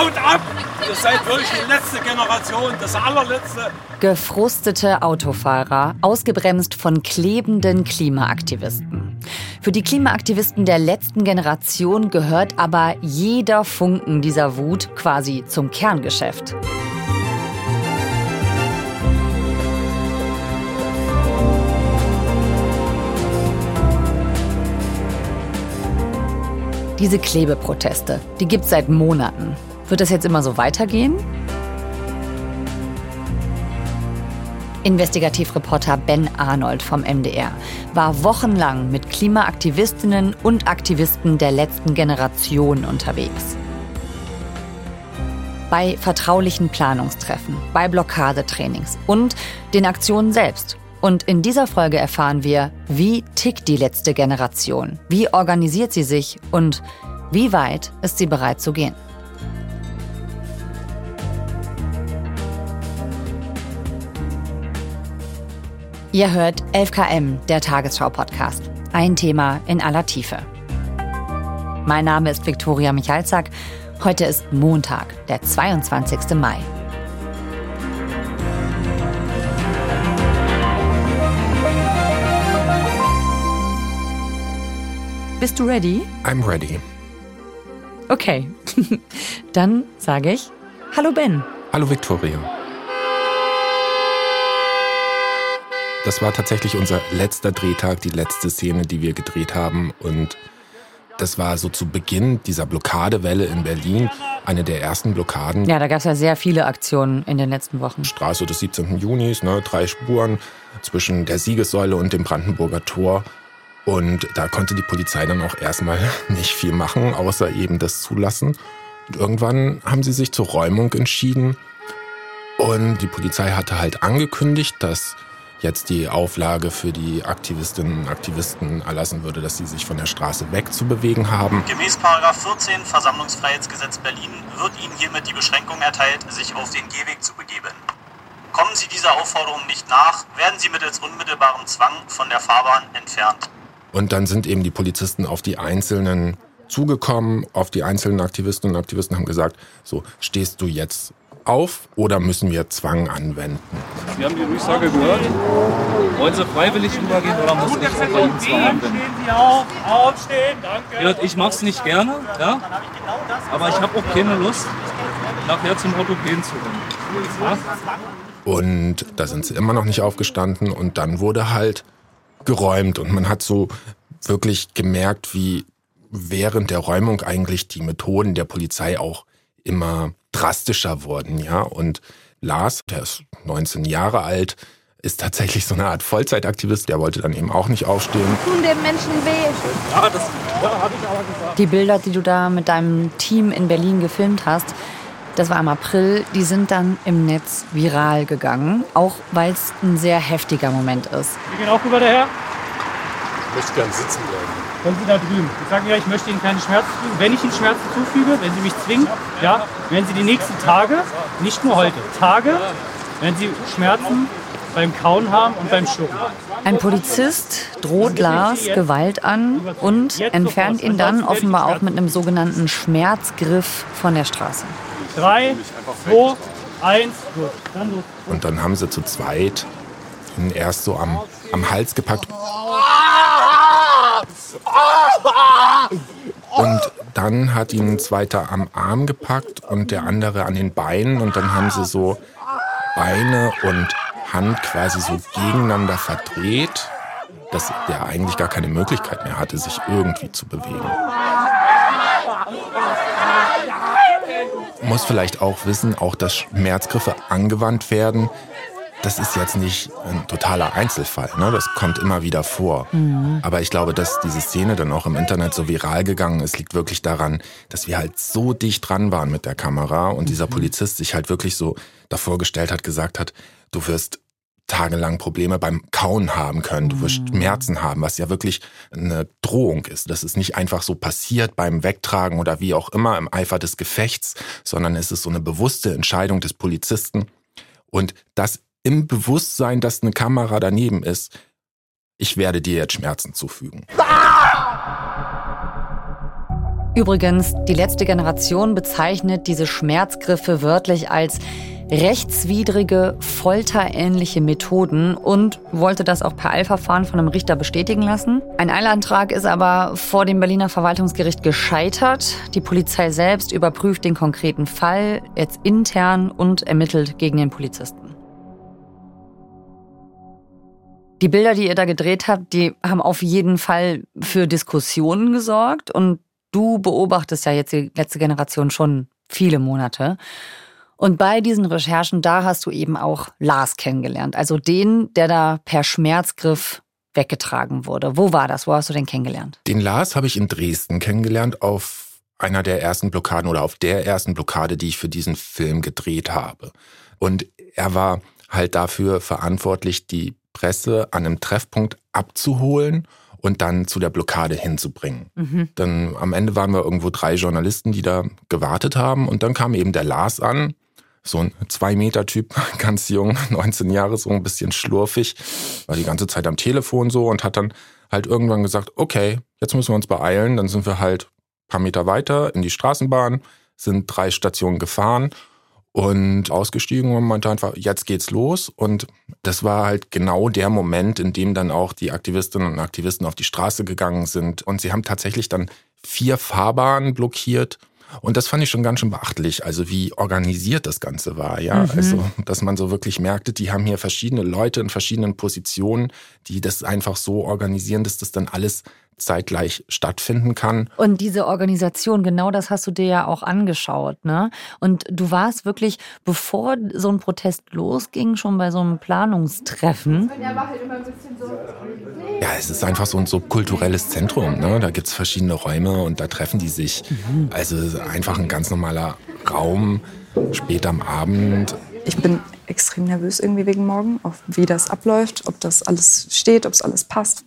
Haut ab! Ihr seid wirklich die letzte Generation, das allerletzte. Gefrustete Autofahrer, ausgebremst von klebenden Klimaaktivisten. Für die Klimaaktivisten der letzten Generation gehört aber jeder Funken dieser Wut quasi zum Kerngeschäft. Diese Klebeproteste, die gibt es seit Monaten. Wird das jetzt immer so weitergehen? Investigativreporter Ben Arnold vom MDR war wochenlang mit Klimaaktivistinnen und Aktivisten der letzten Generation unterwegs. Bei vertraulichen Planungstreffen, bei Blockadetrainings und den Aktionen selbst und in dieser Folge erfahren wir, wie tickt die letzte Generation, wie organisiert sie sich und wie weit ist sie bereit zu gehen. Ihr hört 11KM, der Tagesschau-Podcast. Ein Thema in aller Tiefe. Mein Name ist Viktoria Michalzack. Heute ist Montag, der 22. Mai. Bist du ready? I'm ready. Okay. Dann sage ich Hallo Ben. Hallo Victoria. Das war tatsächlich unser letzter Drehtag, die letzte Szene, die wir gedreht haben. Und das war so zu Beginn dieser Blockadewelle in Berlin, eine der ersten Blockaden. Ja, da gab es ja sehr viele Aktionen in den letzten Wochen. Straße des 17. Junis, ne, drei Spuren zwischen der Siegessäule und dem Brandenburger Tor. Und da konnte die Polizei dann auch erstmal nicht viel machen, außer eben das zulassen. Und irgendwann haben sie sich zur Räumung entschieden. Und die Polizei hatte halt angekündigt, dass jetzt die Auflage für die Aktivistinnen und Aktivisten erlassen würde, dass sie sich von der Straße wegzubewegen haben. Gemäß 14 Versammlungsfreiheitsgesetz Berlin wird Ihnen hiermit die Beschränkung erteilt, sich auf den Gehweg zu begeben. Kommen Sie dieser Aufforderung nicht nach, werden Sie mittels unmittelbarem Zwang von der Fahrbahn entfernt. Und dann sind eben die Polizisten auf die einzelnen zugekommen, auf die einzelnen Aktivistinnen und Aktivisten haben gesagt, so stehst du jetzt auf oder müssen wir Zwang anwenden? Sie haben die Durchsage gehört. Wollen Sie freiwillig übergehen oder muss ich von Ihnen Zwang anwenden? Stehen Sie auf, aufstehen, danke. Ich mache es nicht gerne, ja? aber ich habe auch keine Lust, nachher zum Orthopäden zu rennen. Ja? Und da sind sie immer noch nicht aufgestanden und dann wurde halt geräumt und man hat so wirklich gemerkt, wie während der Räumung eigentlich die Methoden der Polizei auch immer drastischer wurden, ja. Und Lars, der ist 19 Jahre alt, ist tatsächlich so eine Art Vollzeitaktivist. Der wollte dann eben auch nicht aufstehen. Tun dem Menschen weh. Ja, das ja, habe ich aber gesagt. Die Bilder, die du da mit deinem Team in Berlin gefilmt hast, das war im April, die sind dann im Netz viral gegangen, auch weil es ein sehr heftiger Moment ist. Wir gehen auch rüber daher. Ich möchte gerne sitzen bleiben. Können Sie da drüben. Sie sagen ja, ich möchte Ihnen keine Schmerzen zufügen. Wenn ich Ihnen Schmerzen zufüge, wenn Sie mich zwingen, ja, werden Sie die nächsten Tage, nicht nur heute, Tage, werden Sie Schmerzen beim Kauen haben und beim Schlucken. Ein Polizist droht Lars Gewalt an und entfernt ihn dann offenbar auch mit einem sogenannten Schmerzgriff von der Straße. Drei, zwei, eins, gut. Dann los. Und dann haben sie zu zweit ihn erst so am, am Hals gepackt. Und dann hat ihn ein zweiter am Arm gepackt und der andere an den Beinen. Und dann haben sie so Beine und Hand quasi so gegeneinander verdreht, dass der eigentlich gar keine Möglichkeit mehr hatte, sich irgendwie zu bewegen. Muss vielleicht auch wissen, auch dass Schmerzgriffe angewandt werden, das ist jetzt nicht ein totaler Einzelfall. Ne? Das kommt immer wieder vor. Mhm. Aber ich glaube, dass diese Szene dann auch im Internet so viral gegangen ist, liegt wirklich daran, dass wir halt so dicht dran waren mit der Kamera und mhm. dieser Polizist sich halt wirklich so davor gestellt hat, gesagt hat, du wirst tagelang Probleme beim Kauen haben können, du wirst mhm. Schmerzen haben, was ja wirklich eine Drohung ist. Das ist nicht einfach so passiert beim Wegtragen oder wie auch immer im Eifer des Gefechts, sondern es ist so eine bewusste Entscheidung des Polizisten. Und das im Bewusstsein, dass eine Kamera daneben ist, ich werde dir jetzt Schmerzen zufügen. Übrigens, die letzte Generation bezeichnet diese Schmerzgriffe wörtlich als rechtswidrige, folterähnliche Methoden und wollte das auch per Eilverfahren von einem Richter bestätigen lassen. Ein Eilantrag ist aber vor dem Berliner Verwaltungsgericht gescheitert. Die Polizei selbst überprüft den konkreten Fall jetzt intern und ermittelt gegen den Polizisten. Die Bilder, die ihr da gedreht habt, die haben auf jeden Fall für Diskussionen gesorgt und du beobachtest ja jetzt die letzte Generation schon viele Monate. Und bei diesen Recherchen, da hast du eben auch Lars kennengelernt. Also den, der da per Schmerzgriff weggetragen wurde. Wo war das? Wo hast du den kennengelernt? Den Lars habe ich in Dresden kennengelernt auf einer der ersten Blockaden oder auf der ersten Blockade, die ich für diesen Film gedreht habe. Und er war halt dafür verantwortlich, die Presse an einem Treffpunkt abzuholen und dann zu der Blockade hinzubringen. Mhm. Dann am Ende waren wir irgendwo drei Journalisten, die da gewartet haben und dann kam eben der Lars an so ein Zwei-Meter-Typ, ganz jung, 19 Jahre, so ein bisschen schlurfig, war die ganze Zeit am Telefon so und hat dann halt irgendwann gesagt, okay, jetzt müssen wir uns beeilen. Dann sind wir halt ein paar Meter weiter in die Straßenbahn, sind drei Stationen gefahren und ausgestiegen und meinte einfach, jetzt geht's los. Und das war halt genau der Moment, in dem dann auch die Aktivistinnen und Aktivisten auf die Straße gegangen sind. Und sie haben tatsächlich dann vier Fahrbahnen blockiert und das fand ich schon ganz schön beachtlich, also wie organisiert das Ganze war, ja. Mhm. Also, dass man so wirklich merkte, die haben hier verschiedene Leute in verschiedenen Positionen, die das einfach so organisieren, dass das dann alles zeitgleich stattfinden kann. Und diese Organisation, genau das hast du dir ja auch angeschaut, ne? Und du warst wirklich, bevor so ein Protest losging, schon bei so einem Planungstreffen. Ja, es ist einfach so ein subkulturelles Zentrum, ne? Da gibt es verschiedene Räume und da treffen die sich. Mhm. Also einfach ein ganz normaler Raum, spät am Abend. Ich bin extrem nervös irgendwie wegen morgen, auch wie das abläuft, ob das alles steht, ob es alles passt.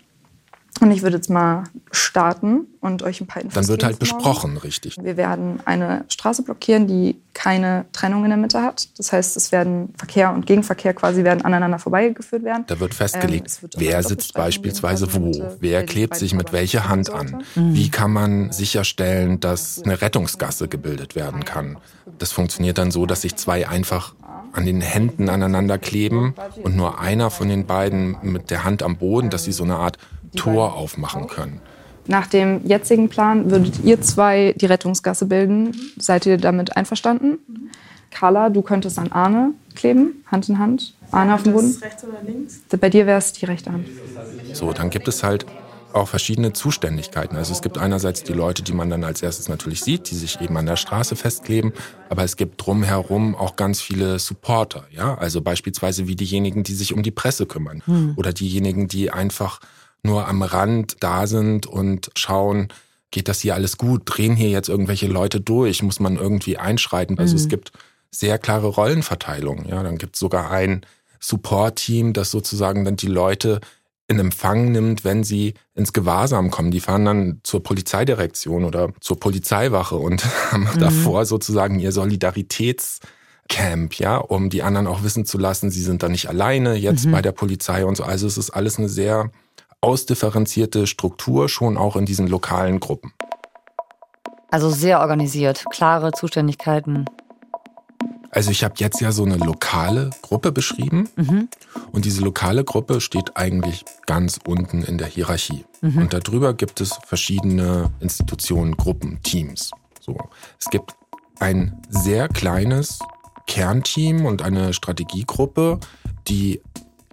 Und ich würde jetzt mal starten und euch ein paar Infos Dann wird halt besprochen, morgen. richtig. Wir werden eine Straße blockieren, die keine Trennung in der Mitte hat. Das heißt, es werden Verkehr und Gegenverkehr quasi werden aneinander vorbeigeführt werden. Da wird festgelegt, ähm, wird wer sitzt beispielsweise wo, wer klebt sich mit welcher Hand an. Mhm. Wie kann man sicherstellen, dass eine Rettungsgasse gebildet werden kann. Das funktioniert dann so, dass sich zwei einfach an den Händen aneinander kleben und nur einer von den beiden mit der Hand am Boden, dass sie so eine Art Tor aufmachen können. Nach dem jetzigen Plan würdet ihr zwei die Rettungsgasse bilden. Seid ihr damit einverstanden? Carla, du könntest an Arne kleben, Hand in Hand. Arne auf dem Boden. Rechts oder links? Bei dir wäre es die rechte Hand. So, dann gibt es halt auch verschiedene Zuständigkeiten. Also es gibt einerseits die Leute, die man dann als erstes natürlich sieht, die sich eben an der Straße festkleben, aber es gibt drumherum auch ganz viele Supporter, ja, also beispielsweise wie diejenigen, die sich um die Presse kümmern hm. oder diejenigen, die einfach nur am Rand da sind und schauen, geht das hier alles gut? Drehen hier jetzt irgendwelche Leute durch? Muss man irgendwie einschreiten? Also mhm. es gibt sehr klare Rollenverteilung. Ja, dann gibt es sogar ein Support-Team, das sozusagen dann die Leute in Empfang nimmt, wenn sie ins Gewahrsam kommen. Die fahren dann zur Polizeidirektion oder zur Polizeiwache und haben mhm. davor sozusagen ihr Solidaritätscamp, ja, um die anderen auch wissen zu lassen, sie sind da nicht alleine jetzt mhm. bei der Polizei und so. Also es ist alles eine sehr ausdifferenzierte Struktur schon auch in diesen lokalen Gruppen. Also sehr organisiert, klare Zuständigkeiten. Also ich habe jetzt ja so eine lokale Gruppe beschrieben mhm. und diese lokale Gruppe steht eigentlich ganz unten in der Hierarchie. Mhm. Und darüber gibt es verschiedene Institutionen, Gruppen, Teams. So. Es gibt ein sehr kleines Kernteam und eine Strategiegruppe, die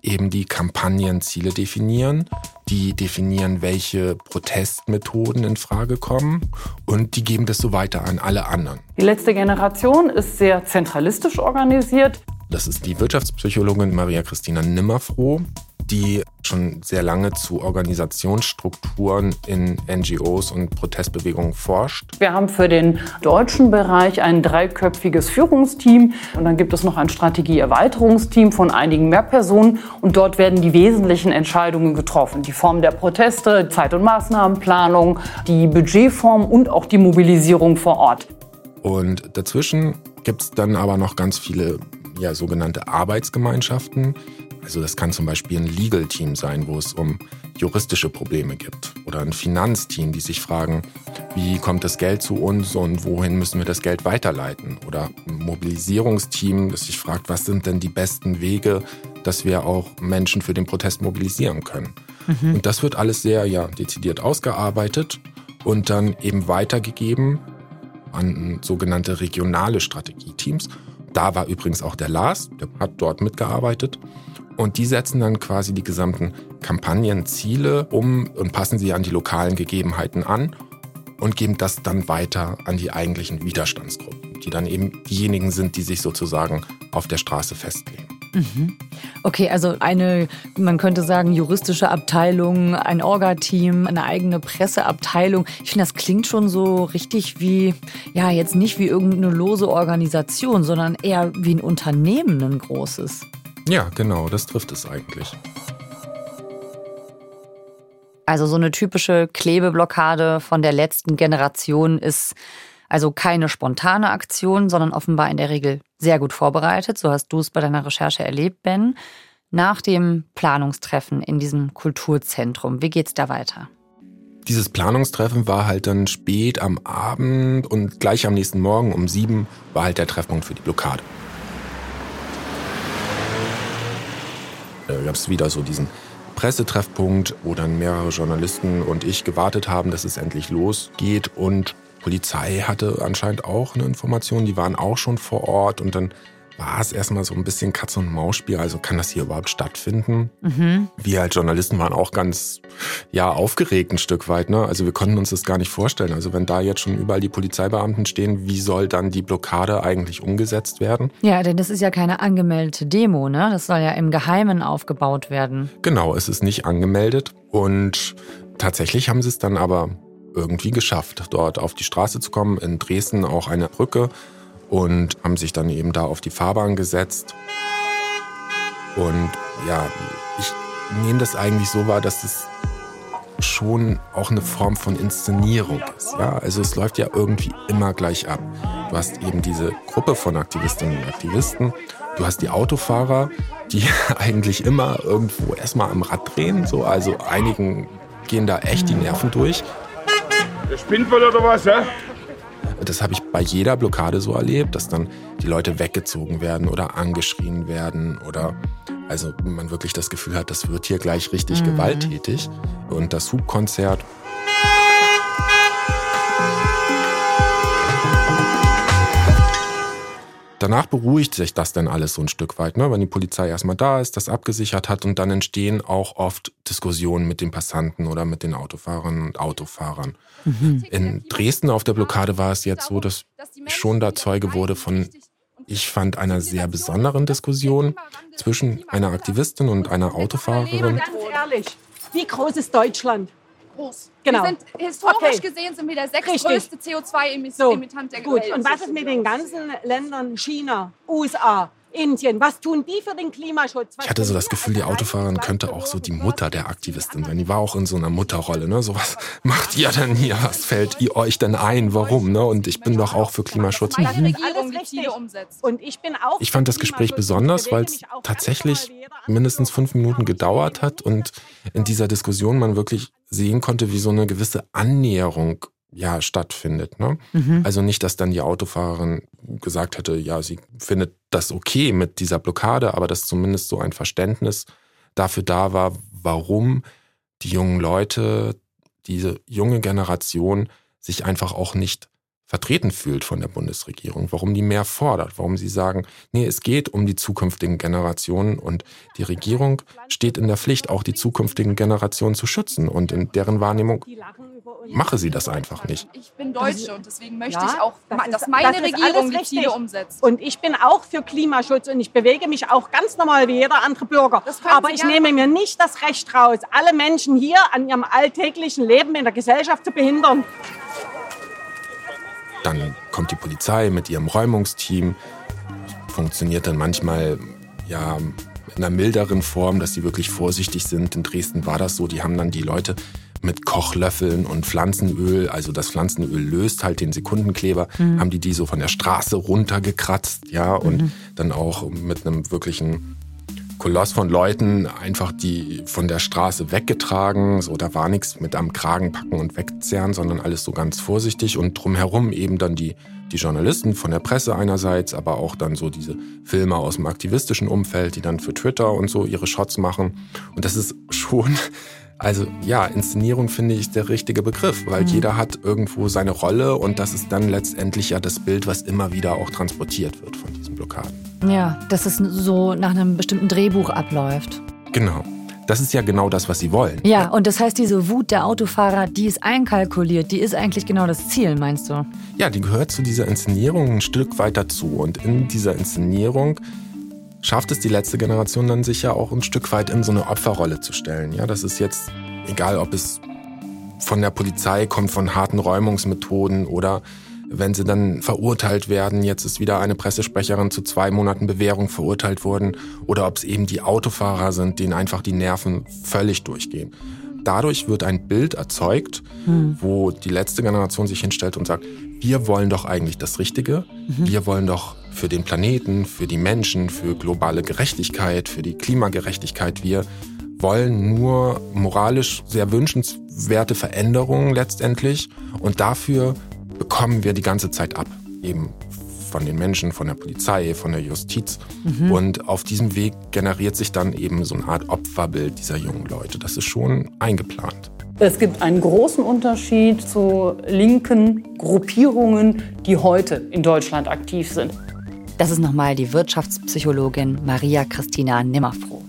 eben die Kampagnenziele definieren, die definieren, welche Protestmethoden in Frage kommen und die geben das so weiter an alle anderen. Die letzte Generation ist sehr zentralistisch organisiert. Das ist die Wirtschaftspsychologin Maria Christina Nimmerfroh, die schon sehr lange zu Organisationsstrukturen in NGOs und Protestbewegungen forscht. Wir haben für den deutschen Bereich ein dreiköpfiges Führungsteam und dann gibt es noch ein Strategieerweiterungsteam von einigen mehr Personen und dort werden die wesentlichen Entscheidungen getroffen. Die Form der Proteste, Zeit- und Maßnahmenplanung, die Budgetform und auch die Mobilisierung vor Ort. Und dazwischen gibt es dann aber noch ganz viele ja, sogenannte Arbeitsgemeinschaften, Also das kann zum Beispiel ein Legal-Team sein, wo es um juristische Probleme gibt. Oder ein Finanzteam, die sich fragen, wie kommt das Geld zu uns und wohin müssen wir das Geld weiterleiten? Oder ein Mobilisierungsteam, das sich fragt, was sind denn die besten Wege, dass wir auch Menschen für den Protest mobilisieren können? Mhm. Und das wird alles sehr ja, dezidiert ausgearbeitet und dann eben weitergegeben an sogenannte regionale Strategieteams. Da war übrigens auch der Lars, der hat dort mitgearbeitet. Und die setzen dann quasi die gesamten Kampagnenziele um und passen sie an die lokalen Gegebenheiten an und geben das dann weiter an die eigentlichen Widerstandsgruppen, die dann eben diejenigen sind, die sich sozusagen auf der Straße festlegen. Mhm. Okay, also eine, man könnte sagen, juristische Abteilung, ein Orga-Team, eine eigene Presseabteilung. Ich finde, das klingt schon so richtig wie, ja, jetzt nicht wie irgendeine lose Organisation, sondern eher wie ein Unternehmen, ein großes. Ja, genau, das trifft es eigentlich. Also so eine typische Klebeblockade von der letzten Generation ist also keine spontane Aktion, sondern offenbar in der Regel sehr gut vorbereitet. So hast du es bei deiner Recherche erlebt, Ben. Nach dem Planungstreffen in diesem Kulturzentrum, wie geht's da weiter? Dieses Planungstreffen war halt dann spät am Abend und gleich am nächsten Morgen um sieben war halt der Treffpunkt für die Blockade. Da gab es wieder so diesen Pressetreffpunkt, wo dann mehrere Journalisten und ich gewartet haben, dass es endlich losgeht. Und Polizei hatte anscheinend auch eine Information, die waren auch schon vor Ort und dann war es erstmal so ein bisschen Katz- und Maus-Spiel. Also kann das hier überhaupt stattfinden? Mhm. Wir als Journalisten waren auch ganz, ja, aufgeregt ein Stück weit. Ne? Also wir konnten uns das gar nicht vorstellen. Also wenn da jetzt schon überall die Polizeibeamten stehen, wie soll dann die Blockade eigentlich umgesetzt werden? Ja, denn das ist ja keine angemeldete Demo, ne? Das soll ja im Geheimen aufgebaut werden. Genau, es ist nicht angemeldet. Und tatsächlich haben sie es dann aber irgendwie geschafft, dort auf die Straße zu kommen. In Dresden auch eine Brücke und haben sich dann eben da auf die Fahrbahn gesetzt. Und ja, ich nehme das eigentlich so wahr, dass es schon auch eine Form von Inszenierung ist. Ja? Also es läuft ja irgendwie immer gleich ab. Du hast eben diese Gruppe von Aktivistinnen und Aktivisten. Du hast die Autofahrer, die eigentlich immer irgendwo erstmal am Rad drehen. So. Also einigen gehen da echt die Nerven durch. Der spinnt wohl oder was, ja? Das habe ich bei jeder Blockade so erlebt, dass dann die Leute weggezogen werden oder angeschrien werden oder also man wirklich das Gefühl hat, das wird hier gleich richtig mhm. gewalttätig. Und das Hubkonzert Danach beruhigt sich das dann alles so ein Stück weit, ne? wenn die Polizei erstmal da ist, das abgesichert hat und dann entstehen auch oft Diskussionen mit den Passanten oder mit den Autofahrern und Autofahrern. Mhm. In Dresden auf der Blockade war es jetzt so, dass ich schon da Zeuge wurde von, ich fand, einer sehr besonderen Diskussion zwischen einer Aktivistin und einer Autofahrerin. Ganz ehrlich, wie groß ist Deutschland? Groß. Genau. Wir sind historisch okay. gesehen sind wir der sechstgrößte CO2-Emittant der Gut. Welt. Und was ist mit den ganzen Ländern China, USA, Indien, was tun die für den Klimaschutz? Was ich hatte so das Gefühl, die Autofahrerin könnte auch so die Mutter der Aktivistin sein. Die war auch in so einer Mutterrolle. Ne? So was macht ihr denn hier? Was fällt ihr euch denn ein? Warum? Ne? Und ich bin doch auch für Klimaschutz. Mhm. Ich fand das Gespräch besonders, weil es tatsächlich mindestens fünf Minuten gedauert hat und in dieser Diskussion man wirklich sehen konnte, wie so eine gewisse Annäherung ja stattfindet. Ne? Mhm. Also nicht, dass dann die Autofahrerin gesagt hätte, ja, sie findet das okay mit dieser Blockade, aber dass zumindest so ein Verständnis dafür da war, warum die jungen Leute, diese junge Generation sich einfach auch nicht vertreten fühlt von der Bundesregierung, warum die mehr fordert, warum sie sagen, nee, es geht um die zukünftigen Generationen und die Regierung steht in der Pflicht, auch die zukünftigen Generationen zu schützen und in deren Wahrnehmung mache sie das einfach nicht. Ich bin Deutsche und deswegen möchte ja, ich auch, das dass meine das Regierung die Ziele umsetzt. Und ich bin auch für Klimaschutz und ich bewege mich auch ganz normal wie jeder andere Bürger. Aber ich nehme mir nicht das Recht raus, alle Menschen hier an ihrem alltäglichen Leben in der Gesellschaft zu behindern. Dann kommt die Polizei mit ihrem Räumungsteam. Funktioniert dann manchmal ja in einer milderen Form, dass sie wirklich vorsichtig sind. In Dresden war das so. Die haben dann die Leute mit Kochlöffeln und Pflanzenöl, also das Pflanzenöl löst halt den Sekundenkleber, mhm. haben die die so von der Straße runtergekratzt, ja, und mhm. dann auch mit einem wirklichen Koloss von Leuten einfach die von der Straße weggetragen. So, da war nichts mit am Kragen packen und wegzerren, sondern alles so ganz vorsichtig und drumherum eben dann die, die Journalisten von der Presse einerseits, aber auch dann so diese Filmer aus dem aktivistischen Umfeld, die dann für Twitter und so ihre Shots machen. Und das ist schon also ja, Inszenierung finde ich der richtige Begriff, weil mhm. jeder hat irgendwo seine Rolle und das ist dann letztendlich ja das Bild, was immer wieder auch transportiert wird von diesen Blockaden. Ja, dass es so nach einem bestimmten Drehbuch abläuft. Genau. Das ist ja genau das, was sie wollen. Ja, und das heißt, diese Wut der Autofahrer, die ist einkalkuliert, die ist eigentlich genau das Ziel, meinst du? Ja, die gehört zu dieser Inszenierung ein Stück weit dazu. Und in dieser Inszenierung schafft es die letzte Generation dann sich ja auch ein Stück weit in so eine Opferrolle zu stellen. Ja, das ist jetzt egal, ob es von der Polizei kommt, von harten Räumungsmethoden oder wenn sie dann verurteilt werden, jetzt ist wieder eine Pressesprecherin zu zwei Monaten Bewährung verurteilt worden, oder ob es eben die Autofahrer sind, denen einfach die Nerven völlig durchgehen. Dadurch wird ein Bild erzeugt, hm. wo die letzte Generation sich hinstellt und sagt, wir wollen doch eigentlich das Richtige, mhm. wir wollen doch für den Planeten, für die Menschen, für globale Gerechtigkeit, für die Klimagerechtigkeit. Wir wollen nur moralisch sehr wünschenswerte Veränderungen letztendlich und dafür bekommen wir die ganze Zeit ab. Eben von den Menschen, von der Polizei, von der Justiz. Mhm. Und auf diesem Weg generiert sich dann eben so eine Art Opferbild dieser jungen Leute. Das ist schon eingeplant. Es gibt einen großen Unterschied zu linken Gruppierungen, die heute in Deutschland aktiv sind. Das ist nochmal die Wirtschaftspsychologin Maria Christina Nimmerfroh.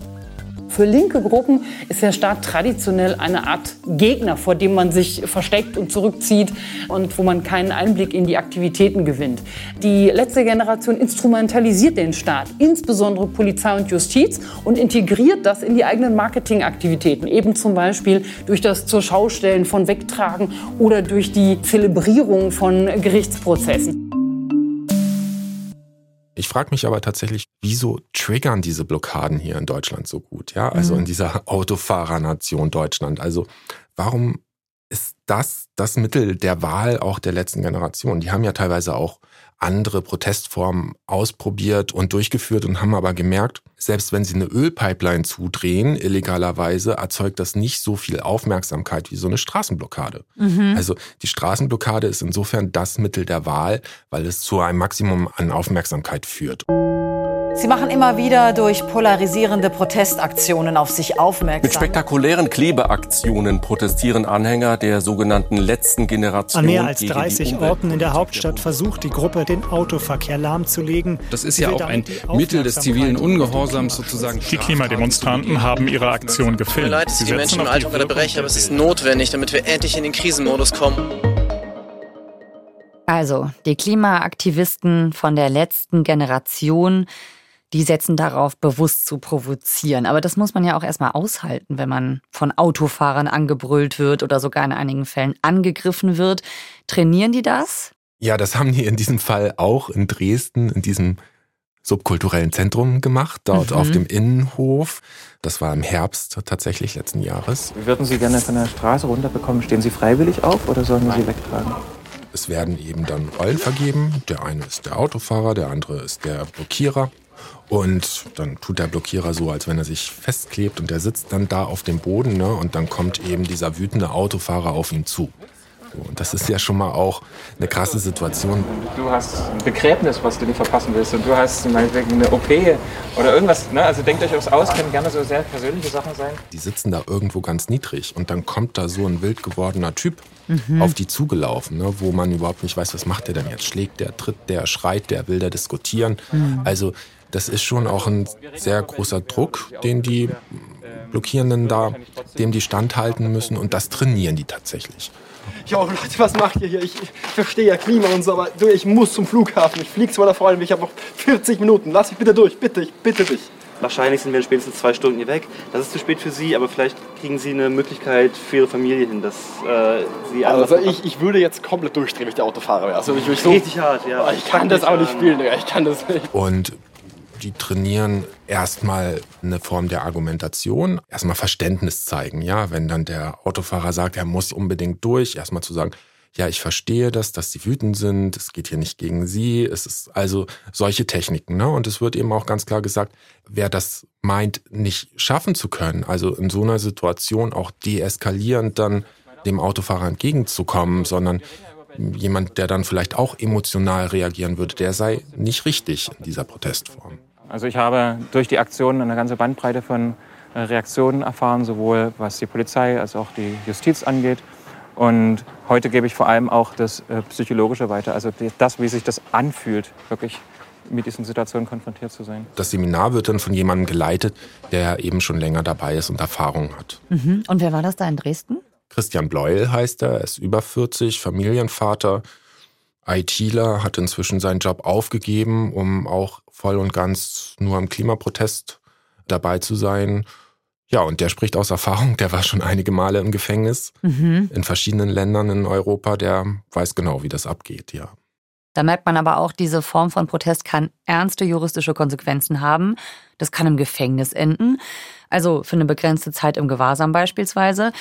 Für linke Gruppen ist der Staat traditionell eine Art Gegner, vor dem man sich versteckt und zurückzieht und wo man keinen Einblick in die Aktivitäten gewinnt. Die letzte Generation instrumentalisiert den Staat, insbesondere Polizei und Justiz, und integriert das in die eigenen Marketingaktivitäten, eben zum Beispiel durch das zur Schaustellen von Wegtragen oder durch die Zelebrierung von Gerichtsprozessen. Ich frage mich aber tatsächlich, wieso triggern diese Blockaden hier in Deutschland so gut? Ja, also mhm. in dieser Autofahrernation Deutschland. Also warum ist das das Mittel der Wahl auch der letzten Generation? Die haben ja teilweise auch andere Protestformen ausprobiert und durchgeführt und haben aber gemerkt, selbst wenn sie eine Ölpipeline zudrehen, illegalerweise, erzeugt das nicht so viel Aufmerksamkeit wie so eine Straßenblockade. Mhm. Also die Straßenblockade ist insofern das Mittel der Wahl, weil es zu einem Maximum an Aufmerksamkeit führt. Sie machen immer wieder durch polarisierende Protestaktionen auf sich aufmerksam. Mit spektakulären Klebeaktionen protestieren Anhänger der sogenannten letzten Generation. An mehr als 30 Orten in der Hauptstadt versucht die Gruppe, den Autoverkehr lahmzulegen. Das ist ja auch ein Mittel des zivilen Ungehorsams sozusagen. Die Klimademonstranten haben ihre Aktion gefilmt. Mir leid, dass die Menschen im Alltag unterbrechen, aber es ist notwendig, damit wir endlich in den Krisenmodus kommen. Also, die Klimaaktivisten von der letzten Generation die setzen darauf, bewusst zu provozieren. Aber das muss man ja auch erstmal aushalten, wenn man von Autofahrern angebrüllt wird oder sogar in einigen Fällen angegriffen wird. Trainieren die das? Ja, das haben die in diesem Fall auch in Dresden, in diesem subkulturellen Zentrum gemacht, dort mhm. auf dem Innenhof. Das war im Herbst tatsächlich letzten Jahres. Würden Sie gerne von der Straße runterbekommen? Stehen Sie freiwillig auf oder sollen wir Sie wegtragen? Es werden eben dann Rollen vergeben. Der eine ist der Autofahrer, der andere ist der Blockierer. Und dann tut der Blockierer so, als wenn er sich festklebt und der sitzt dann da auf dem Boden ne? und dann kommt eben dieser wütende Autofahrer auf ihn zu. Und das ist ja schon mal auch eine krasse Situation. Du hast ein Begräbnis, was du nicht verpassen willst. Und du hast meinetwegen eine OP oder irgendwas. Ne? Also denkt euch was aus, können gerne so sehr persönliche Sachen sein. Die sitzen da irgendwo ganz niedrig und dann kommt da so ein wild gewordener Typ mhm. auf die zugelaufen, ne? wo man überhaupt nicht weiß, was macht der denn jetzt? Schlägt der, tritt der, schreit der, will der diskutieren? Mhm. Also das ist schon auch ein sehr großer Druck, den die Blockierenden da, dem die standhalten müssen und das trainieren die tatsächlich. Jo, Leute, was macht ihr hier? Ich, ich verstehe ja Klima und so, aber du, ich muss zum Flughafen. Ich fliege zu meiner Freundin, ich habe noch 40 Minuten. Lass mich bitte durch, bitte, ich bitte dich. Wahrscheinlich sind wir in spätestens zwei Stunden hier weg. Das ist zu spät für Sie, aber vielleicht kriegen Sie eine Möglichkeit für Ihre Familie hin, dass äh, Sie Also ich, ich würde jetzt komplett durchdrehen, wenn ich der Autofahrer wäre. Also ich, ich so, Richtig hart, ja. Ich kann das auch nicht spielen, ich kann das nicht. Und die trainieren erstmal eine Form der Argumentation, erstmal Verständnis zeigen. Ja, wenn dann der Autofahrer sagt, er muss unbedingt durch, erstmal zu sagen, ja, ich verstehe das, dass sie wütend sind, es geht hier nicht gegen sie, es ist also solche Techniken. Ne? Und es wird eben auch ganz klar gesagt, wer das meint, nicht schaffen zu können, also in so einer Situation auch deeskalierend dann dem Autofahrer entgegenzukommen, sondern jemand, der dann vielleicht auch emotional reagieren würde, der sei nicht richtig in dieser Protestform. Also ich habe durch die Aktion eine ganze Bandbreite von äh, Reaktionen erfahren, sowohl was die Polizei als auch die Justiz angeht. Und heute gebe ich vor allem auch das äh, Psychologische weiter, also das, wie sich das anfühlt, wirklich mit diesen Situationen konfrontiert zu sein. Das Seminar wird dann von jemandem geleitet, der eben schon länger dabei ist und Erfahrung hat. Mhm. Und wer war das da in Dresden? Christian Bleuel heißt er, er ist über 40, Familienvater, ITler, hat inzwischen seinen Job aufgegeben, um auch voll und ganz nur am Klimaprotest dabei zu sein ja, und der spricht aus Erfahrung, der war schon einige Male im Gefängnis mhm. in verschiedenen Ländern in Europa, der weiß genau, wie das abgeht, ja. Da merkt man aber auch, diese Form von Protest kann ernste juristische Konsequenzen haben. Das kann im Gefängnis enden, also für eine begrenzte Zeit im Gewahrsam beispielsweise.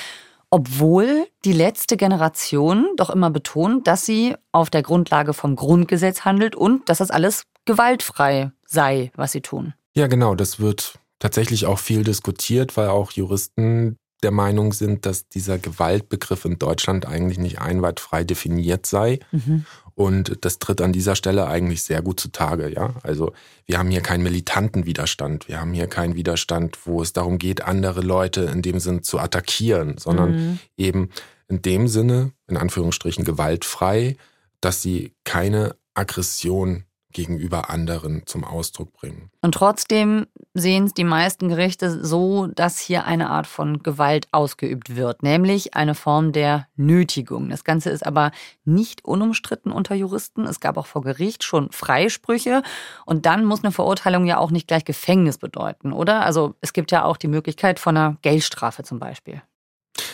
Obwohl die letzte Generation doch immer betont, dass sie auf der Grundlage vom Grundgesetz handelt und dass das alles gewaltfrei sei, was sie tun. Ja, genau, das wird tatsächlich auch viel diskutiert, weil auch Juristen der Meinung sind, dass dieser Gewaltbegriff in Deutschland eigentlich nicht einwandfrei definiert sei. Mhm. Und das tritt an dieser Stelle eigentlich sehr gut zutage, ja. Also wir haben hier keinen militanten Widerstand. Wir haben hier keinen Widerstand, wo es darum geht, andere Leute in dem Sinn zu attackieren, sondern mhm. eben in dem Sinne, in Anführungsstrichen, gewaltfrei, dass sie keine Aggression gegenüber anderen zum Ausdruck bringen. Und trotzdem sehen es die meisten Gerichte so, dass hier eine Art von Gewalt ausgeübt wird, nämlich eine Form der Nötigung. Das Ganze ist aber nicht unumstritten unter Juristen. Es gab auch vor Gericht schon Freisprüche und dann muss eine Verurteilung ja auch nicht gleich Gefängnis bedeuten, oder? Also es gibt ja auch die Möglichkeit von einer Geldstrafe zum Beispiel.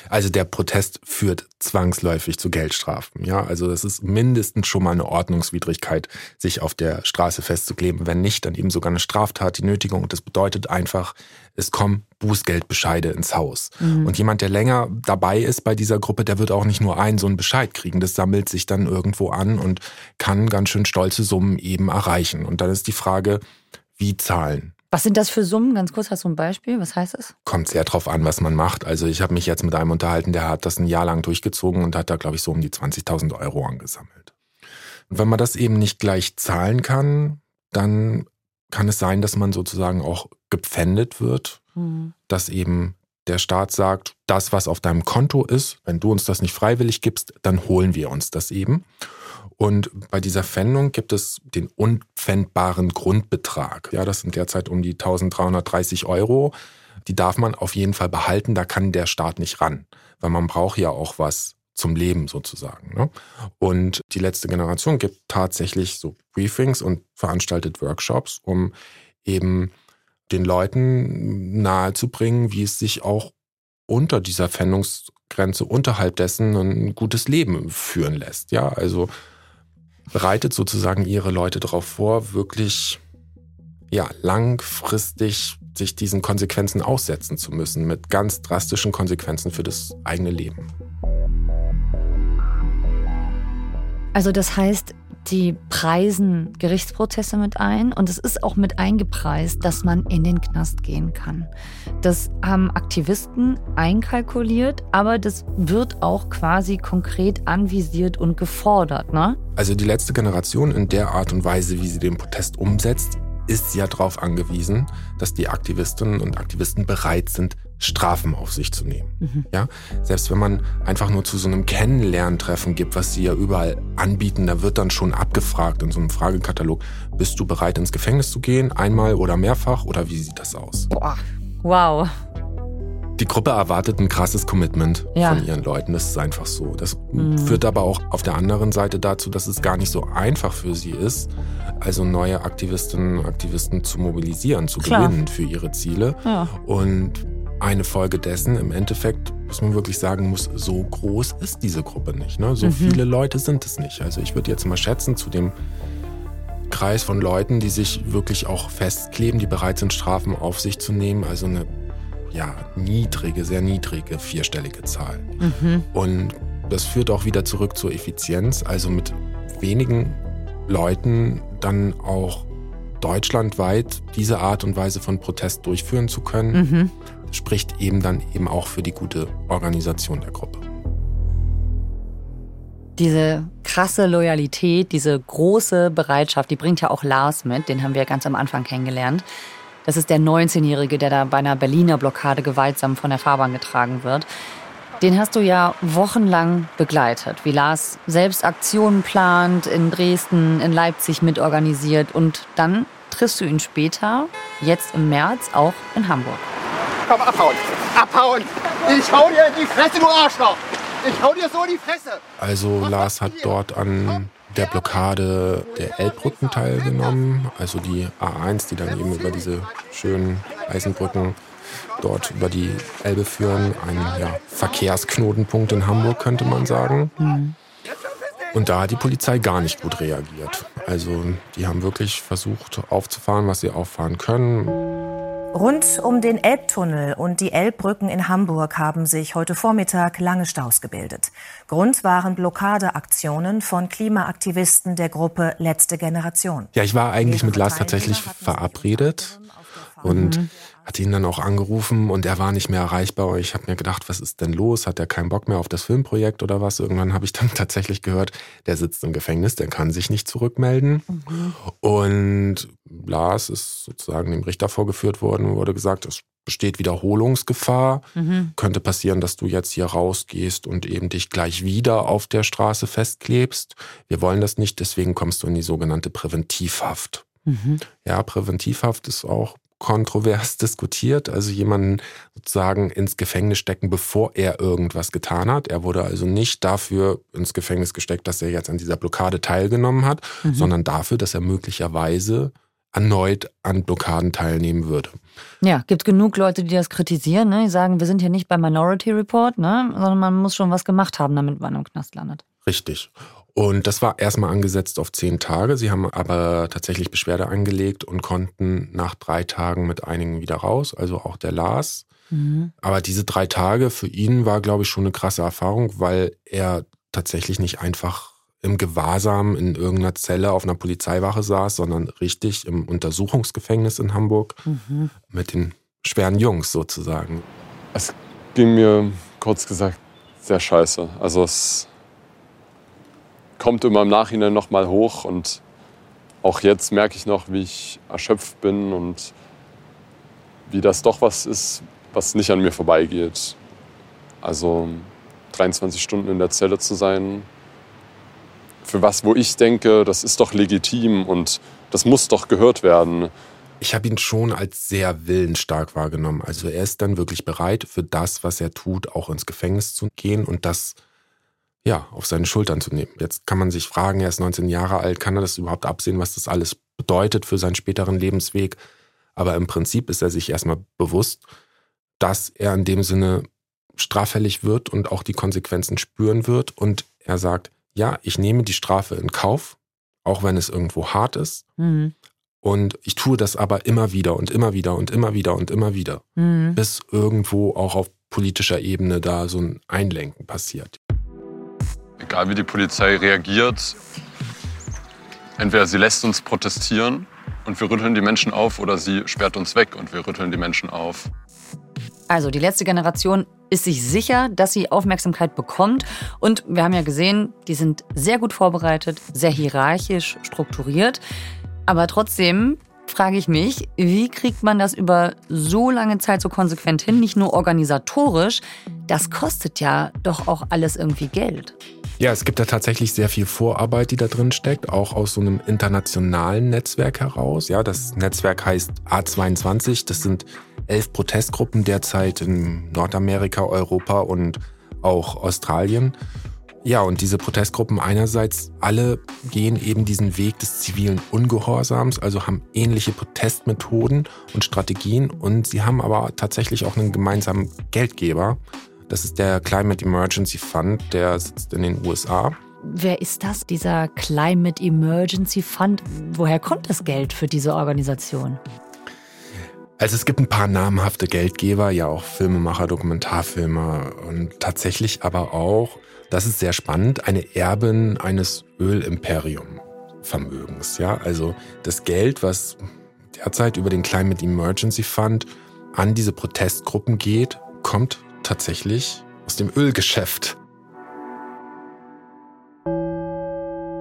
Also der Protest führt zwangsläufig zu Geldstrafen. Ja, also das ist mindestens schon mal eine Ordnungswidrigkeit, sich auf der Straße festzukleben. Wenn nicht, dann eben sogar eine Straftat, die Nötigung. Das bedeutet einfach, es kommen Bußgeldbescheide ins Haus. Mhm. Und jemand, der länger dabei ist bei dieser Gruppe, der wird auch nicht nur einen so einen Bescheid kriegen. Das sammelt sich dann irgendwo an und kann ganz schön stolze Summen eben erreichen. Und dann ist die Frage, wie zahlen? Was sind das für Summen? Ganz kurz, hast du ein Beispiel? Was heißt es? Kommt sehr drauf an, was man macht. Also ich habe mich jetzt mit einem unterhalten, der hat das ein Jahr lang durchgezogen und hat da, glaube ich, so um die 20.000 Euro angesammelt. Und wenn man das eben nicht gleich zahlen kann, dann kann es sein, dass man sozusagen auch gepfändet wird, mhm. dass eben der Staat sagt, das, was auf deinem Konto ist, wenn du uns das nicht freiwillig gibst, dann holen wir uns das eben. Und bei dieser Pfändung gibt es den unpfändbaren Grundbetrag. Ja, das sind derzeit um die 1330 Euro. Die darf man auf jeden Fall behalten, da kann der Staat nicht ran, weil man braucht ja auch was zum Leben sozusagen. Ne? Und die letzte Generation gibt tatsächlich so Briefings und veranstaltet Workshops, um eben den Leuten nahezubringen, wie es sich auch unter dieser Pfändungsgrenze, unterhalb dessen ein gutes Leben führen lässt. Ja, also bereitet sozusagen ihre Leute darauf vor, wirklich ja, langfristig sich diesen Konsequenzen aussetzen zu müssen, mit ganz drastischen Konsequenzen für das eigene Leben. Also das heißt, die preisen Gerichtsprozesse mit ein und es ist auch mit eingepreist, dass man in den Knast gehen kann. Das haben Aktivisten einkalkuliert, aber das wird auch quasi konkret anvisiert und gefordert, ne? Also die letzte Generation in der Art und Weise, wie sie den Protest umsetzt, ist ja darauf angewiesen, dass die Aktivistinnen und Aktivisten bereit sind, Strafen auf sich zu nehmen. Mhm. Ja, selbst wenn man einfach nur zu so einem Kennenlerntreffen gibt, was sie ja überall anbieten, da wird dann schon abgefragt in so einem Fragekatalog, bist du bereit ins Gefängnis zu gehen, einmal oder mehrfach oder wie sieht das aus? Boah, wow. Die Gruppe erwartet ein krasses Commitment ja. von ihren Leuten. Das ist einfach so. Das mhm. führt aber auch auf der anderen Seite dazu, dass es gar nicht so einfach für sie ist, also neue Aktivistinnen und Aktivisten zu mobilisieren, zu Klar. gewinnen für ihre Ziele. Ja. Und eine Folge dessen im Endeffekt, was man wirklich sagen muss, so groß ist diese Gruppe nicht. Ne? So mhm. viele Leute sind es nicht. Also ich würde jetzt mal schätzen, zu dem Kreis von Leuten, die sich wirklich auch festkleben, die bereit sind, Strafen auf sich zu nehmen. Also eine ja, niedrige, sehr niedrige vierstellige Zahl. Mhm. Und das führt auch wieder zurück zur Effizienz, also mit wenigen Leuten dann auch deutschlandweit diese Art und Weise von Protest durchführen zu können, mhm. spricht eben dann eben auch für die gute Organisation der Gruppe. Diese krasse Loyalität, diese große Bereitschaft, die bringt ja auch Lars mit, den haben wir ganz am Anfang kennengelernt. Das ist der 19-Jährige, der da bei einer Berliner Blockade gewaltsam von der Fahrbahn getragen wird. Den hast du ja wochenlang begleitet, wie Lars selbst Aktionen plant, in Dresden, in Leipzig mitorganisiert und dann triffst du ihn später, jetzt im März, auch in Hamburg. Komm, abhauen! Abhauen! Ich hau dir in die Fresse, du Arschloch! Ich hau dir so in die Fresse! Also Lars hat dort an der Blockade der Elbbrücken teilgenommen, also die A1, die dann eben über diese schönen Eisenbrücken dort über die Elbe führen. Ein ja, Verkehrsknotenpunkt in Hamburg, könnte man sagen. Mhm. Und da hat die Polizei gar nicht gut reagiert. Also die haben wirklich versucht aufzufahren, was sie auffahren können. Rund um den Elbtunnel und die Elbbrücken in Hamburg haben sich heute Vormittag lange Staus gebildet. Grund waren Blockadeaktionen von Klimaaktivisten der Gruppe Letzte Generation. Ja, ich war eigentlich mit Lars tatsächlich verabredet. Und mhm hat ihn dann auch angerufen und er war nicht mehr erreichbar. Ich habe mir gedacht, was ist denn los? Hat er keinen Bock mehr auf das Filmprojekt oder was? Irgendwann habe ich dann tatsächlich gehört, der sitzt im Gefängnis, der kann sich nicht zurückmelden. Mhm. Und Lars ist sozusagen dem Richter vorgeführt worden und wurde gesagt, es besteht Wiederholungsgefahr. Mhm. Könnte passieren, dass du jetzt hier rausgehst und eben dich gleich wieder auf der Straße festklebst. Wir wollen das nicht, deswegen kommst du in die sogenannte Präventivhaft. Mhm. Ja, Präventivhaft ist auch kontrovers diskutiert, also jemanden sozusagen ins Gefängnis stecken, bevor er irgendwas getan hat. Er wurde also nicht dafür ins Gefängnis gesteckt, dass er jetzt an dieser Blockade teilgenommen hat, mhm. sondern dafür, dass er möglicherweise erneut an Blockaden teilnehmen würde. Ja, gibt genug Leute, die das kritisieren, ne? die sagen, wir sind hier nicht beim Minority Report, ne? sondern man muss schon was gemacht haben, damit man im Knast landet. Richtig. Und das war erstmal angesetzt auf zehn Tage. Sie haben aber tatsächlich Beschwerde angelegt und konnten nach drei Tagen mit einigen wieder raus, also auch der Lars. Mhm. Aber diese drei Tage für ihn war, glaube ich, schon eine krasse Erfahrung, weil er tatsächlich nicht einfach im Gewahrsam in irgendeiner Zelle auf einer Polizeiwache saß, sondern richtig im Untersuchungsgefängnis in Hamburg mhm. mit den schweren Jungs sozusagen. Es ging mir kurz gesagt sehr scheiße. Also es kommt immer im Nachhinein noch mal hoch und auch jetzt merke ich noch, wie ich erschöpft bin und wie das doch was ist, was nicht an mir vorbeigeht. Also 23 Stunden in der Zelle zu sein, für was, wo ich denke, das ist doch legitim und das muss doch gehört werden. Ich habe ihn schon als sehr willensstark wahrgenommen. Also er ist dann wirklich bereit, für das, was er tut, auch ins Gefängnis zu gehen und das ja, auf seine Schultern zu nehmen. Jetzt kann man sich fragen, er ist 19 Jahre alt, kann er das überhaupt absehen, was das alles bedeutet für seinen späteren Lebensweg? Aber im Prinzip ist er sich erstmal bewusst, dass er in dem Sinne straffällig wird und auch die Konsequenzen spüren wird. Und er sagt, ja, ich nehme die Strafe in Kauf, auch wenn es irgendwo hart ist. Mhm. Und ich tue das aber immer wieder und immer wieder und immer wieder und immer wieder, mhm. bis irgendwo auch auf politischer Ebene da so ein Einlenken passiert egal wie die Polizei reagiert, entweder sie lässt uns protestieren und wir rütteln die Menschen auf oder sie sperrt uns weg und wir rütteln die Menschen auf. Also die letzte Generation ist sich sicher, dass sie Aufmerksamkeit bekommt. Und wir haben ja gesehen, die sind sehr gut vorbereitet, sehr hierarchisch strukturiert. Aber trotzdem frage ich mich, wie kriegt man das über so lange Zeit so konsequent hin, nicht nur organisatorisch, das kostet ja doch auch alles irgendwie Geld. Ja, es gibt da tatsächlich sehr viel Vorarbeit, die da drin steckt, auch aus so einem internationalen Netzwerk heraus. Ja, das Netzwerk heißt A22. Das sind elf Protestgruppen derzeit in Nordamerika, Europa und auch Australien. Ja, und diese Protestgruppen einerseits alle gehen eben diesen Weg des zivilen Ungehorsams, also haben ähnliche Protestmethoden und Strategien und sie haben aber tatsächlich auch einen gemeinsamen Geldgeber, das ist der Climate Emergency Fund, der sitzt in den USA. Wer ist das, dieser Climate Emergency Fund? Woher kommt das Geld für diese Organisation? Also es gibt ein paar namhafte Geldgeber, ja auch Filmemacher, Dokumentarfilmer und tatsächlich aber auch Das ist sehr spannend. Eine Erbin eines Ölimperium-Vermögens. Ja, also das Geld, was derzeit über den Climate Emergency Fund an diese Protestgruppen geht, kommt tatsächlich aus dem Ölgeschäft.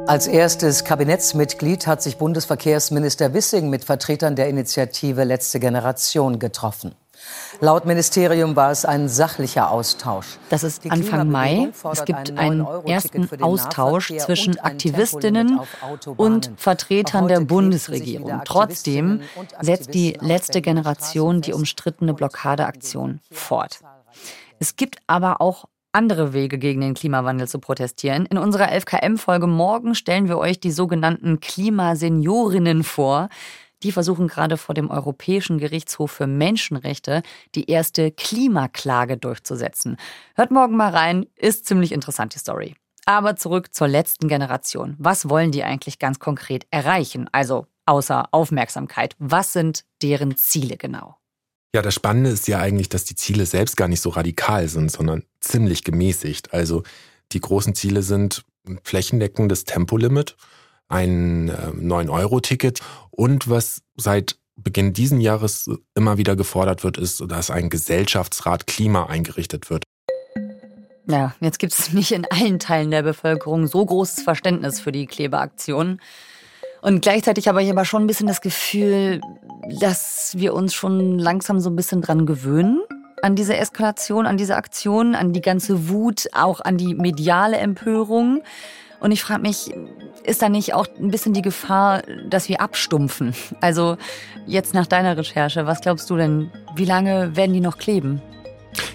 Als erstes Kabinettsmitglied hat sich Bundesverkehrsminister Wissing mit Vertretern der Initiative Letzte Generation getroffen. Laut Ministerium war es ein sachlicher Austausch. Das ist Anfang Mai. Es gibt einen ersten Austausch zwischen Aktivistinnen und Vertretern der Bundesregierung. Trotzdem setzt die letzte Generation die umstrittene Blockadeaktion fort. Es gibt aber auch andere Wege gegen den Klimawandel zu protestieren. In unserer 11KM-Folge morgen stellen wir euch die sogenannten Klimaseniorinnen vor. Die versuchen gerade vor dem Europäischen Gerichtshof für Menschenrechte die erste Klimaklage durchzusetzen. Hört morgen mal rein, ist ziemlich interessant die Story. Aber zurück zur letzten Generation. Was wollen die eigentlich ganz konkret erreichen? Also außer Aufmerksamkeit. Was sind deren Ziele genau? Ja, das Spannende ist ja eigentlich, dass die Ziele selbst gar nicht so radikal sind, sondern ziemlich gemäßigt. Also die großen Ziele sind ein flächendeckendes Tempolimit, ein 9-Euro-Ticket und was seit Beginn diesen Jahres immer wieder gefordert wird, ist, dass ein Gesellschaftsrat Klima eingerichtet wird. Ja, jetzt gibt es nicht in allen Teilen der Bevölkerung so großes Verständnis für die Klebeaktion. Und gleichzeitig habe ich aber schon ein bisschen das Gefühl, dass wir uns schon langsam so ein bisschen dran gewöhnen. An diese Eskalation, an diese Aktion, an die ganze Wut, auch an die mediale Empörung. Und ich frage mich, ist da nicht auch ein bisschen die Gefahr, dass wir abstumpfen? Also jetzt nach deiner Recherche, was glaubst du denn, wie lange werden die noch kleben?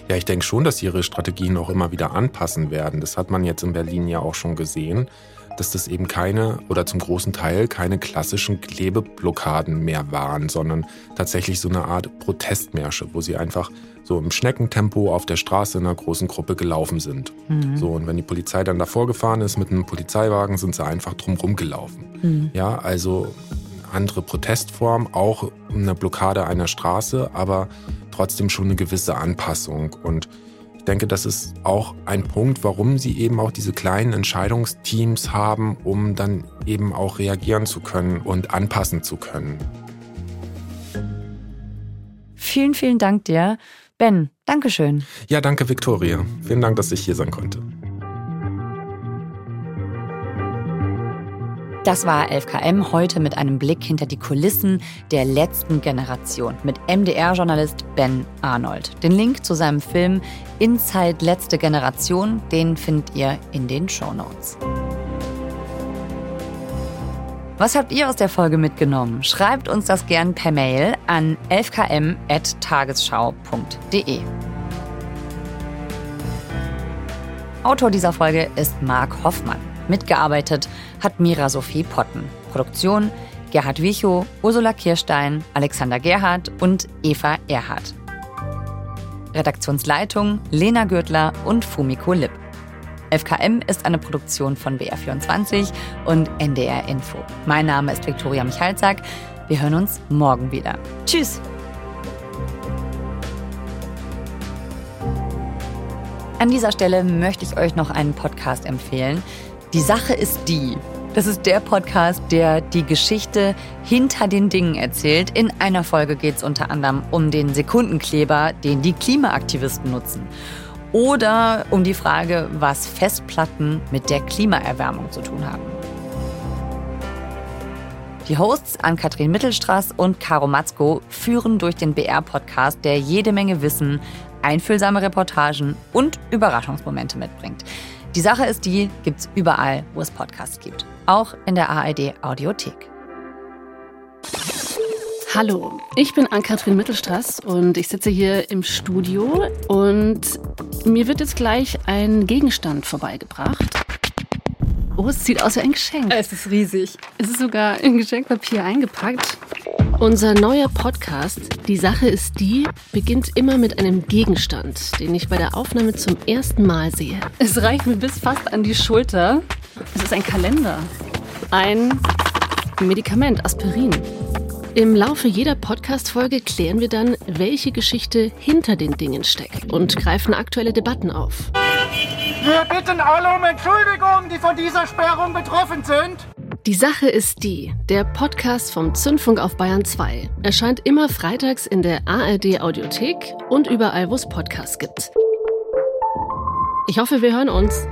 Ja, ich denke schon, dass ihre Strategien auch immer wieder anpassen werden. Das hat man jetzt in Berlin ja auch schon gesehen dass das eben keine oder zum großen Teil keine klassischen Klebeblockaden mehr waren, sondern tatsächlich so eine Art Protestmärsche, wo sie einfach so im Schneckentempo auf der Straße in einer großen Gruppe gelaufen sind. Mhm. So, und wenn die Polizei dann davor gefahren ist mit einem Polizeiwagen, sind sie einfach drumherum gelaufen. Mhm. Ja, also andere Protestform, auch eine Blockade einer Straße, aber trotzdem schon eine gewisse Anpassung. Und ich denke, das ist auch ein Punkt, warum sie eben auch diese kleinen Entscheidungsteams haben, um dann eben auch reagieren zu können und anpassen zu können. Vielen, vielen Dank dir. Ben, Dankeschön. Ja, danke, Viktoria. Vielen Dank, dass ich hier sein konnte. Das war 11KM heute mit einem Blick hinter die Kulissen der letzten Generation mit MDR-Journalist Ben Arnold. Den Link zu seinem Film Inside Letzte Generation, den findet ihr in den Show Notes. Was habt ihr aus der Folge mitgenommen? Schreibt uns das gern per Mail an 11km.tagesschau.de. Autor dieser Folge ist Marc Hoffmann. Mitgearbeitet hat Mira Sophie Potten. Produktion Gerhard Wichow, Ursula Kirstein, Alexander Gerhardt und Eva Erhardt. Redaktionsleitung Lena Gürtler und Fumiko Lipp. FKM ist eine Produktion von BR24 und NDR Info. Mein Name ist Viktoria Michalzack. Wir hören uns morgen wieder. Tschüss! An dieser Stelle möchte ich euch noch einen Podcast empfehlen. Die Sache ist die. Das ist der Podcast, der die Geschichte hinter den Dingen erzählt. In einer Folge geht es unter anderem um den Sekundenkleber, den die Klimaaktivisten nutzen. Oder um die Frage, was Festplatten mit der Klimaerwärmung zu tun haben. Die Hosts Ann-Kathrin Mittelstraß und Caro Matzko führen durch den BR-Podcast, der jede Menge Wissen, einfühlsame Reportagen und Überraschungsmomente mitbringt. Die Sache ist die, gibt's überall, wo es Podcasts gibt. Auch in der ARD Audiothek. Hallo, ich bin Ann-Kathrin Mittelstraß und ich sitze hier im Studio und mir wird jetzt gleich ein Gegenstand vorbeigebracht. Oh, es sieht aus wie ein Geschenk. Es ist riesig. Es ist sogar in Geschenkpapier eingepackt. Unser neuer Podcast, Die Sache ist die, beginnt immer mit einem Gegenstand, den ich bei der Aufnahme zum ersten Mal sehe. Es reicht mir bis fast an die Schulter. Es ist ein Kalender. Ein Medikament, Aspirin. Im Laufe jeder Podcast-Folge klären wir dann, welche Geschichte hinter den Dingen steckt und greifen aktuelle Debatten auf. Wir bitten alle um Entschuldigung, die von dieser Sperrung betroffen sind. Die Sache ist die, der Podcast vom Zündfunk auf Bayern 2 erscheint immer freitags in der ARD Audiothek und überall, wo es Podcasts gibt. Ich hoffe, wir hören uns.